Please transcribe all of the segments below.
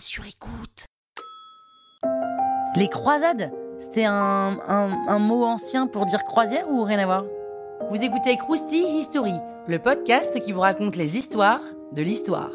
sur écoute. Les croisades C'était un mot ancien pour dire croisière ou rien à voir? Vous écoutez Krusty History, le podcast qui vous raconte les histoires de l'histoire.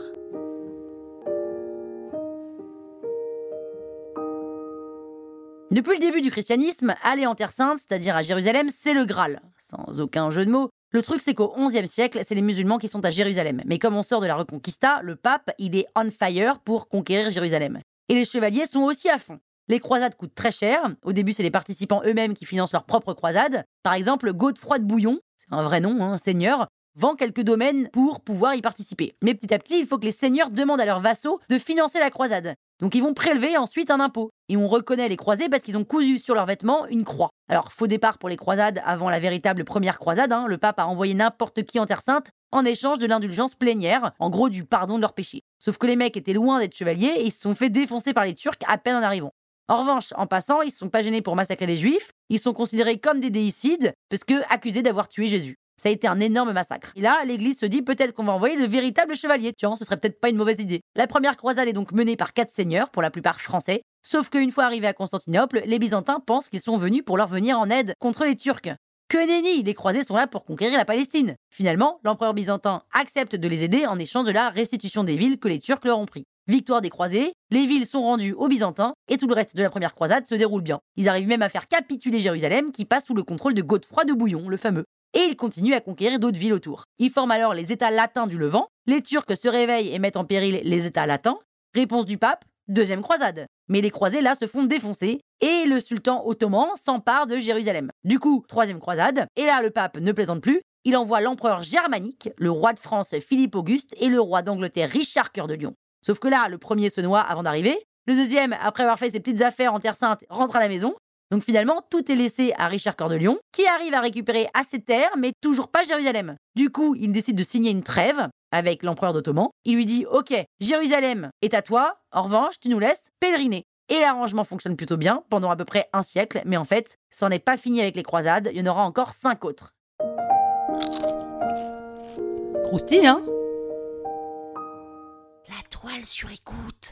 Depuis le début du christianisme, aller en Terre Sainte, c'est-à-dire à Jérusalem, c'est le Graal. Sans aucun jeu de mots. Le truc, c'est qu'au XIe siècle, c'est les musulmans qui sont à Jérusalem. Mais comme on sort de la Reconquista, le pape, il est on fire pour conquérir Jérusalem. Et les chevaliers sont aussi à fond. Les croisades coûtent très cher. Au début, c'est les participants eux-mêmes qui financent leur propre croisade. Par exemple, Godefroy de Bouillon, c'est un vrai nom, un hein, seigneur, vend quelques domaines pour pouvoir y participer. Mais petit à petit, il faut que les seigneurs demandent à leurs vassaux de financer la croisade. Donc ils vont prélever ensuite un impôt. Et on reconnaît les croisés parce qu'ils ont cousu sur leurs vêtements une croix. Alors, faux départ pour les croisades avant la véritable première croisade, hein. le pape a envoyé n'importe qui en Terre Sainte en échange de l'indulgence plénière, en gros du pardon de leurs péchés. Sauf que les mecs étaient loin d'être chevaliers et ils se sont fait défoncer par les Turcs à peine en arrivant. En revanche, en passant, ils ne sont pas gênés pour massacrer les Juifs, ils sont considérés comme des déicides, parce que accusés d'avoir tué Jésus. Ça a été un énorme massacre. Et là, l'Église se dit peut-être qu'on va envoyer de véritables chevaliers. Tiens, ce serait peut-être pas une mauvaise idée. La première croisade est donc menée par quatre seigneurs, pour la plupart français. Sauf qu'une fois arrivés à Constantinople, les Byzantins pensent qu'ils sont venus pour leur venir en aide contre les Turcs. Que nenni Les croisés sont là pour conquérir la Palestine. Finalement, l'empereur byzantin accepte de les aider en échange de la restitution des villes que les Turcs leur ont pris. Victoire des croisés, les villes sont rendues aux Byzantins et tout le reste de la première croisade se déroule bien. Ils arrivent même à faire capituler Jérusalem qui passe sous le contrôle de Godefroy de Bouillon, le fameux et ils continuent à conquérir d'autres villes autour. Ils forment alors les États latins du Levant, les Turcs se réveillent et mettent en péril les États latins. Réponse du pape, deuxième croisade. Mais les croisés là se font défoncer et le sultan ottoman s'empare de Jérusalem. Du coup, troisième croisade, et là le pape ne plaisante plus, il envoie l'empereur germanique, le roi de France Philippe Auguste et le roi d'Angleterre Richard Cœur de Lion. Sauf que là, le premier se noie avant d'arriver, le deuxième, après avoir fait ses petites affaires en Terre Sainte, rentre à la maison, donc finalement, tout est laissé à Richard Cœur de Lion, qui arrive à récupérer assez de terres, mais toujours pas Jérusalem. Du coup, il décide de signer une trêve avec l'empereur d'Ottoman. Il lui dit Ok, Jérusalem est à toi, en revanche, tu nous laisses pèleriner. Et l'arrangement fonctionne plutôt bien pendant à peu près un siècle, mais en fait, ça n'est pas fini avec les croisades, il y en aura encore cinq autres. Croustille, hein? La toile sur écoute.